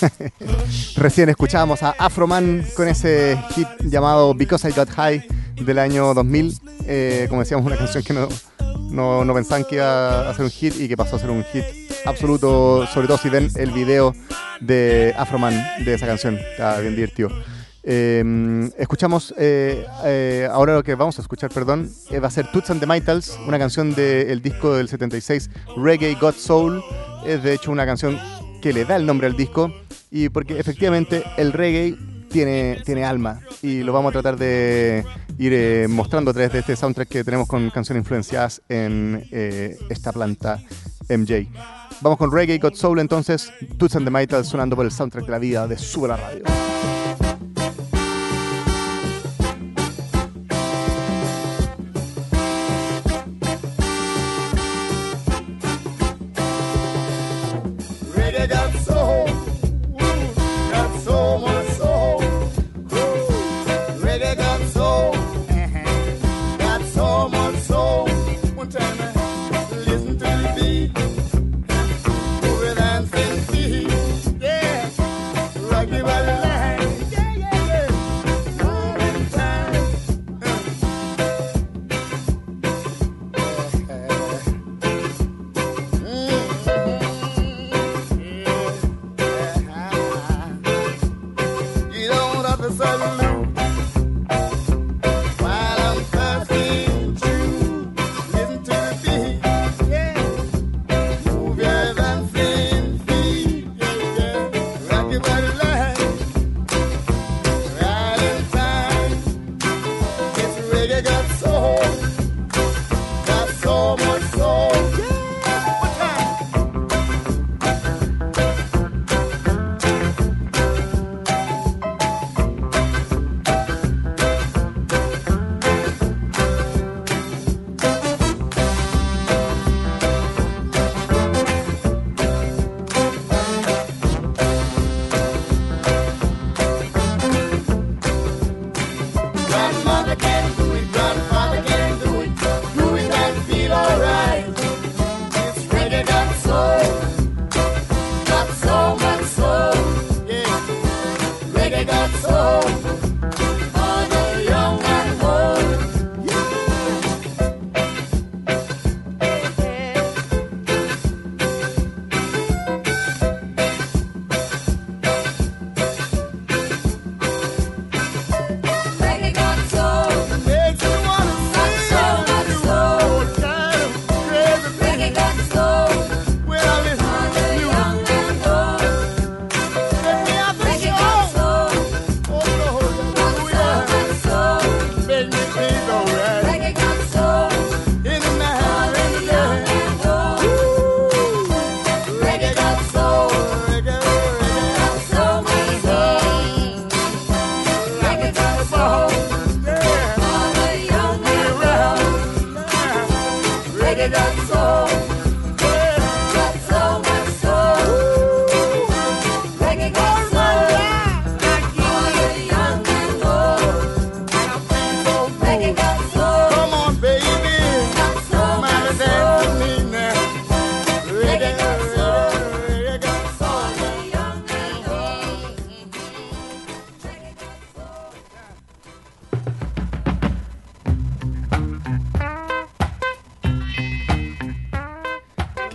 *laughs* Recién escuchábamos a Afroman con ese hit llamado Because I Got High del año 2000. Eh, como decíamos, una canción que no, pensaban que iba a ser un hit y que pasó a ser un hit absoluto, sobre todo si ven el video de Afroman de esa canción. Está bien divertido. Eh, escuchamos, eh, eh, ahora lo que vamos a escuchar, perdón, va a ser Toots and the Maytals, una canción del disco del 76, Reggae God Soul. Es de hecho una canción que le da el nombre al disco y porque efectivamente el reggae tiene, tiene alma y lo vamos a tratar de ir eh, mostrando a través de este soundtrack que tenemos con canciones influenciadas en eh, esta planta MJ. Vamos con Reggae God Soul entonces, Toots and the Maytals sonando por el soundtrack de la vida de Sube la Radio. Reggae got soul,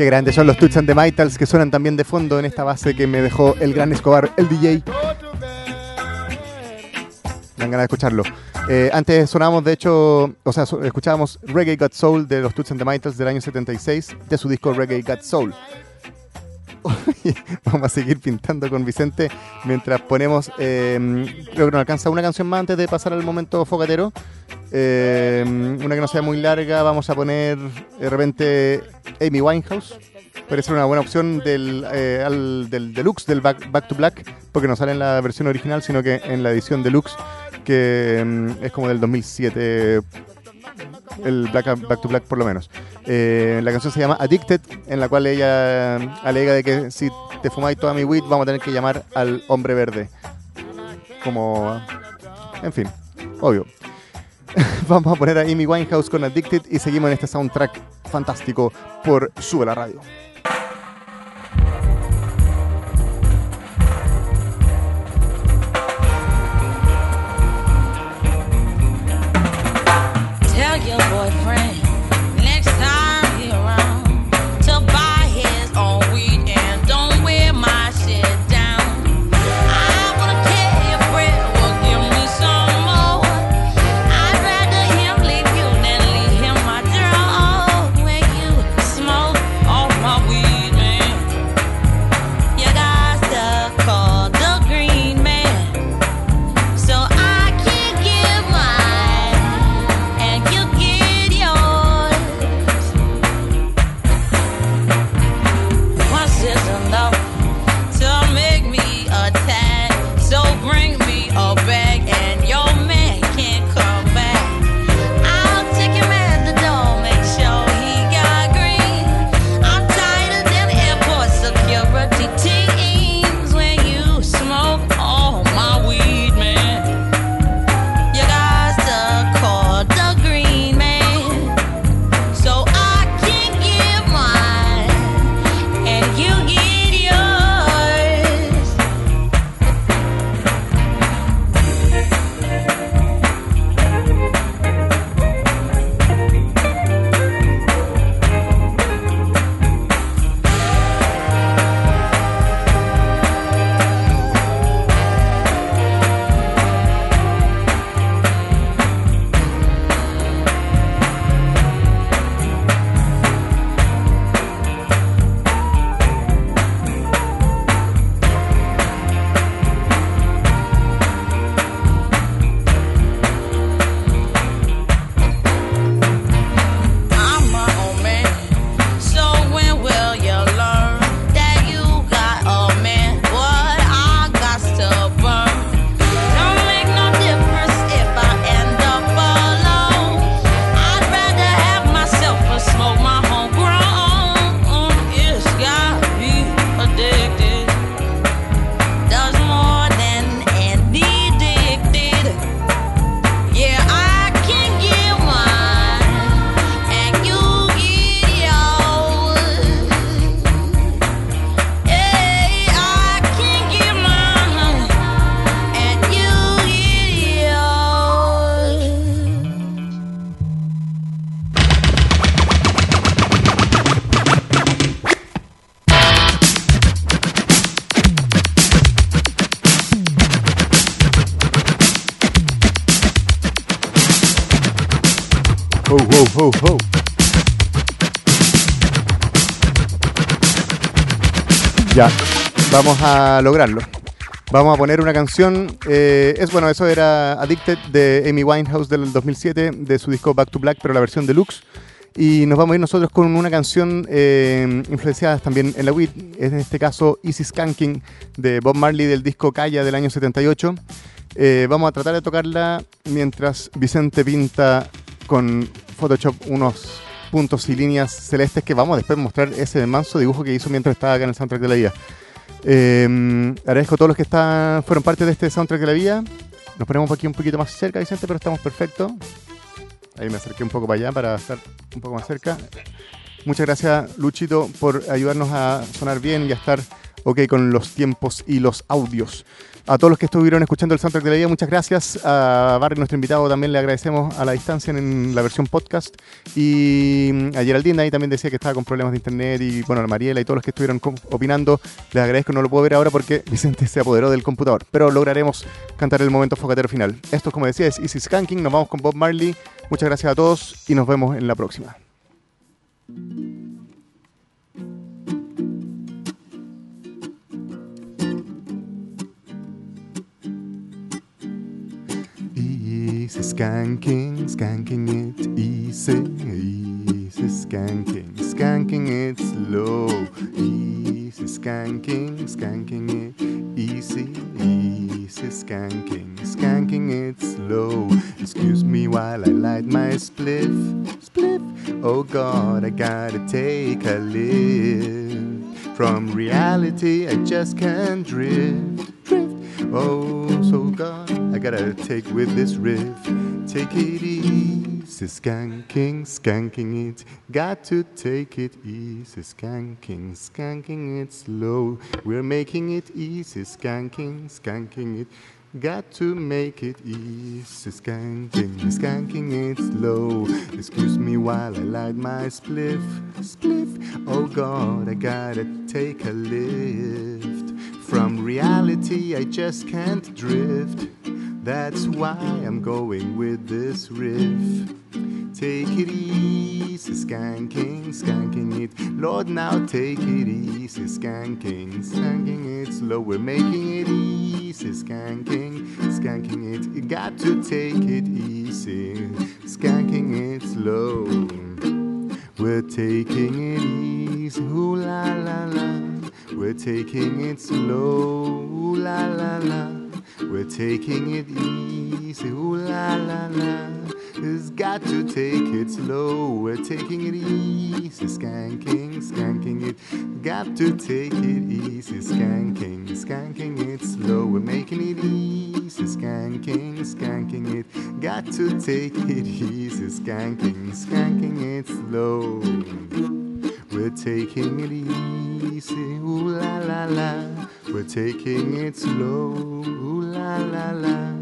Grandes son los Toots and the Maytals que suenan también de fondo en esta base que me dejó el gran Escobar, el DJ. Dan ganas de escucharlo. Eh, antes sonábamos, de hecho, o sea, escuchábamos Reggae Got Soul de los Toots and the Maytals del año 76, de su disco Reggae Got Soul. *laughs* Vamos a seguir pintando con Vicente mientras ponemos, eh, creo que nos alcanza una canción más antes de pasar al momento fogatero. Eh, una que no sea muy larga, vamos a poner de repente Amy Winehouse. Puede ser una buena opción del, eh, al- del deluxe, del back, to Black, porque no sale en la versión original, sino que en la edición deluxe, que mm, es como del 2007, el Black, Back to Black por lo menos. Eh, la canción se llama Addicted, en la cual ella alega de que si te fumáis toda mi weed, vamos a tener que llamar al hombre verde. Como... En fin, obvio. *laughs* vamos a poner a Amy Winehouse con Addicted y seguimos en este soundtrack fantástico por Sube la Radio. Vamos a lograrlo. Vamos a poner una canción. eh, es bueno, eso era Addicted de Amy Winehouse del 2007, de su disco Back to Black, pero la versión deluxe. Y nos vamos a ir nosotros con una canción eh, influenciada también en la weed, en este caso Easy Skanking de Bob Marley del disco Calla del año 78. Eh, vamos a tratar de tocarla mientras Vicente pinta con Photoshop unos puntos y líneas celestes que vamos a después mostrar ese manso dibujo que hizo mientras estaba acá en el soundtrack de la vida. Eh, agradezco a todos los que están, fueron parte de este soundtrack de la vida. Nos ponemos aquí un poquito más cerca, Vicente, pero estamos perfectos. Ahí me acerqué un poco para allá para estar un poco más cerca. Muchas gracias, Luchito, por ayudarnos a sonar bien y a estar ok con los tiempos y los audios. A todos los que estuvieron escuchando el soundtrack de la vida, muchas gracias. A Barry, nuestro invitado, también le agradecemos a la distancia en la versión podcast. Y mm, a Geraldine ahí también decía que estaba con problemas de internet. Y bueno, a Mariela y todos los que estuvieron opinando, les agradezco. No lo puedo ver ahora porque *laughs* Vicente se apoderó del computador. Pero lograremos cantar el momento focatero final. Esto, como decía, es Easy Skanking. Nos vamos con Bob Marley. Muchas gracias a todos y nos vemos en la próxima. Easy skanking, skanking it easy, easy skanking, skanking it slow. Easy skanking, skanking it easy, easy skanking, skanking it slow. Excuse me while I light my spliff, spliff. Oh God, I gotta take a lift. From reality, I just can't drift, drift. Oh, so God, I gotta take with this riff. Take it easy, skanking, skanking it. Got to take it easy, skanking, skanking it slow. We're making it easy, skanking, skanking it. Got to make it easy, skanking, skanking it slow. Excuse me while I light my spliff, spliff. Oh God, I gotta take a lift. From reality, I just can't drift. That's why I'm going with this riff. Take it easy, skanking, skanking it. Lord, now take it easy, skanking, skanking it slow. We're making it easy, skanking, skanking it. You got to take it easy, skanking it slow. We're taking it easy, ooh la la la. We're taking it slow, ooh la la la. We're taking it easy, ooh la la la. It's got to take it slow. We're taking it easy, skanking, skanking it. Got to take it easy, skanking, skanking it slow. We're making it easy, skanking, skanking it. Got to take it easy, skanking, skanking it slow. We're taking it easy, ooh la la la. We're taking it slow, ooh la la la.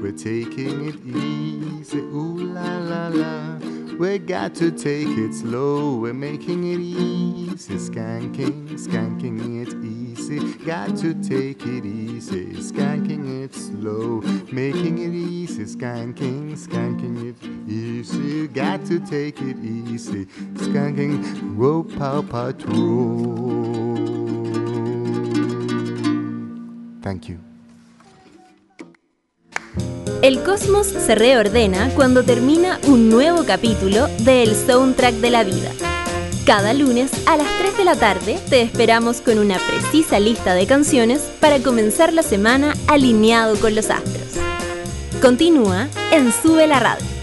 We're taking it easy, ooh la la la. We got to take it slow, we're making it easy, skanking, skanking it easy. Got to take it easy, skanking it slow, making it easy, skanking, skanking it easy. Got to take it easy, skanking, whoa, pow, patrol. Thank you. El cosmos se reordena cuando termina un nuevo capítulo de El Soundtrack de la Vida. Cada lunes a las 3 de la tarde te esperamos con una precisa lista de canciones para comenzar la semana alineado con los astros. Continúa en Sube la Radio.